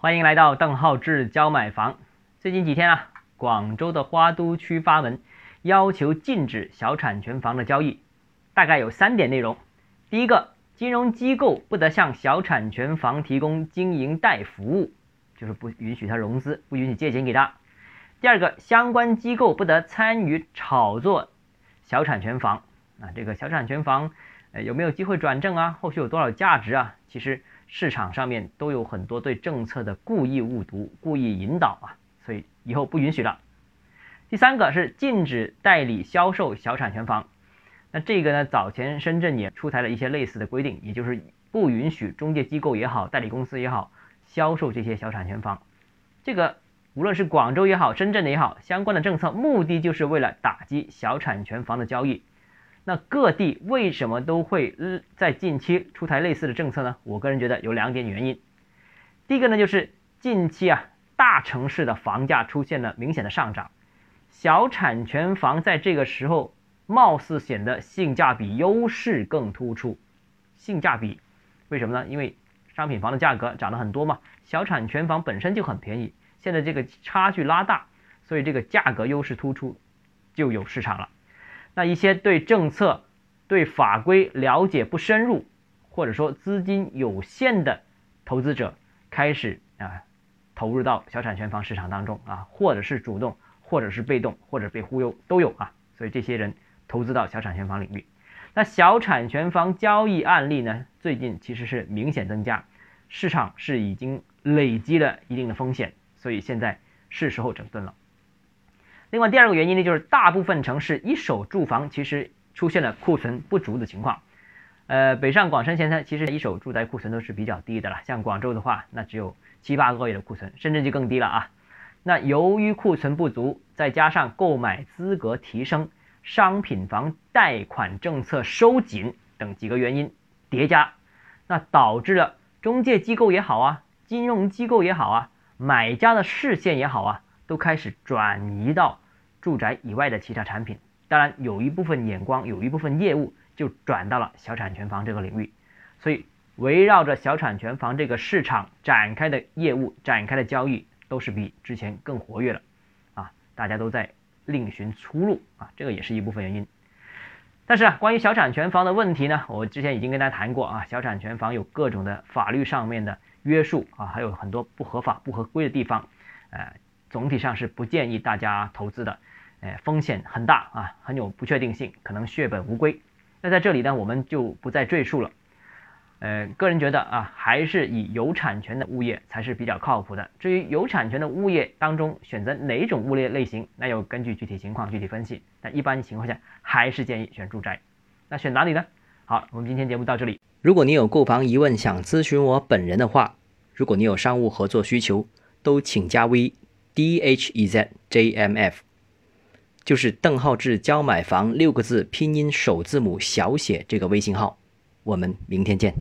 欢迎来到邓浩志教买房。最近几天啊，广州的花都区发文要求禁止小产权房的交易，大概有三点内容。第一个，金融机构不得向小产权房提供经营贷服务，就是不允许他融资，不允许借钱给他。第二个，相关机构不得参与炒作小产权房。啊，这个小产权房，呃，有没有机会转正啊？后续有多少价值啊？其实。市场上面都有很多对政策的故意误读、故意引导啊，所以以后不允许了。第三个是禁止代理销售小产权房，那这个呢，早前深圳也出台了一些类似的规定，也就是不允许中介机构也好、代理公司也好销售这些小产权房。这个无论是广州也好、深圳的也好，相关的政策目的就是为了打击小产权房的交易。那各地为什么都会在近期出台类似的政策呢？我个人觉得有两点原因。第一个呢，就是近期啊，大城市的房价出现了明显的上涨，小产权房在这个时候貌似显得性价比优势更突出。性价比，为什么呢？因为商品房的价格涨了很多嘛，小产权房本身就很便宜，现在这个差距拉大，所以这个价格优势突出，就有市场了。那一些对政策、对法规了解不深入，或者说资金有限的投资者，开始啊投入到小产权房市场当中啊，或者是主动，或者是被动，或者被忽悠都有啊。所以这些人投资到小产权房领域，那小产权房交易案例呢，最近其实是明显增加，市场是已经累积了一定的风险，所以现在是时候整顿了。另外第二个原因呢，就是大部分城市一手住房其实出现了库存不足的情况。呃，北上广深现在其实一手住宅库存都是比较低的了，像广州的话，那只有七八个月的库存，深圳就更低了啊。那由于库存不足，再加上购买资格提升、商品房贷款政策收紧等几个原因叠加，那导致了中介机构也好啊，金融机构也好啊，买家的视线也好啊。都开始转移到住宅以外的其他产品，当然有一部分眼光，有一部分业务就转到了小产权房这个领域，所以围绕着小产权房这个市场展开的业务、展开的交易都是比之前更活跃了，啊，大家都在另寻出路啊，这个也是一部分原因。但是啊，关于小产权房的问题呢，我之前已经跟大家谈过啊，小产权房有各种的法律上面的约束啊，还有很多不合法、不合规的地方，呃。总体上是不建议大家投资的，哎，风险很大啊，很有不确定性，可能血本无归。那在这里呢，我们就不再赘述了。呃，个人觉得啊，还是以有产权的物业才是比较靠谱的。至于有产权的物业当中选择哪种物业类型，那要根据具体情况具体分析。但一般情况下，还是建议选住宅。那选哪里呢？好，我们今天节目到这里。如果你有购房疑问想咨询我本人的话，如果你有商务合作需求，都请加微。D H E Z J M F，就是邓浩志教买房六个字拼音首字母小写这个微信号，我们明天见。